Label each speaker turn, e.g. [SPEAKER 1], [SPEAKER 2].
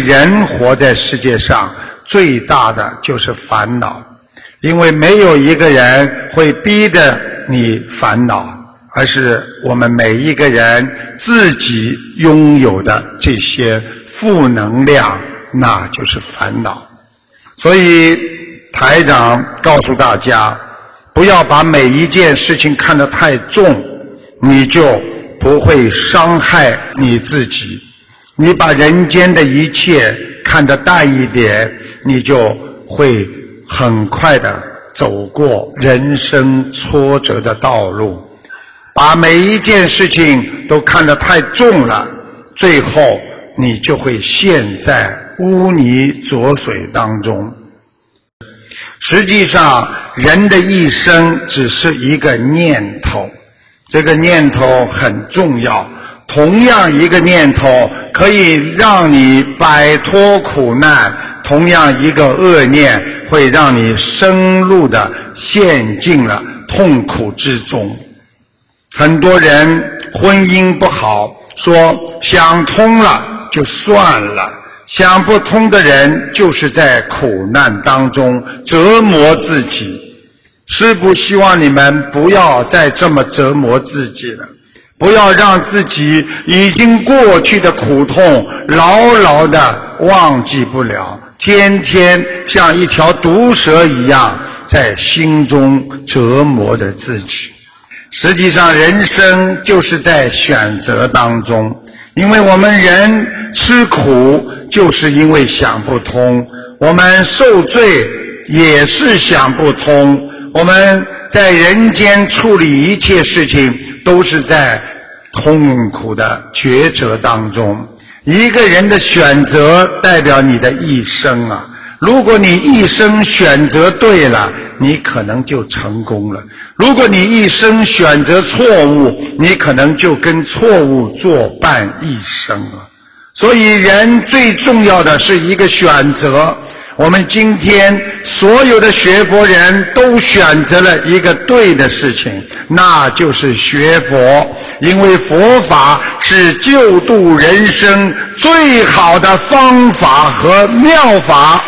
[SPEAKER 1] 人活在世界上最大的就是烦恼，因为没有一个人会逼着你烦恼，而是我们每一个人自己拥有的这些负能量，那就是烦恼。所以台长告诉大家，不要把每一件事情看得太重，你就不会伤害你自己。你把人间的一切看得淡一点，你就会很快的走过人生挫折的道路。把每一件事情都看得太重了，最后你就会陷在污泥浊水当中。实际上，人的一生只是一个念头，这个念头很重要。同样一个念头可以让你摆脱苦难，同样一个恶念会让你深入的陷进了痛苦之中。很多人婚姻不好，说想通了就算了；想不通的人就是在苦难当中折磨自己。师父希望你们不要再这么折磨自己了。不要让自己已经过去的苦痛牢牢的忘记不了，天天像一条毒蛇一样在心中折磨着自己。实际上，人生就是在选择当中，因为我们人吃苦，就是因为想不通；我们受罪，也是想不通。我们在人间处理一切事情，都是在。痛苦的抉择当中，一个人的选择代表你的一生啊！如果你一生选择对了，你可能就成功了；如果你一生选择错误，你可能就跟错误作伴一生了。所以，人最重要的是一个选择。我们今天所有的学佛人都选择了一个对的事情，那就是学佛，因为佛法是救度人生最好的方法和妙法。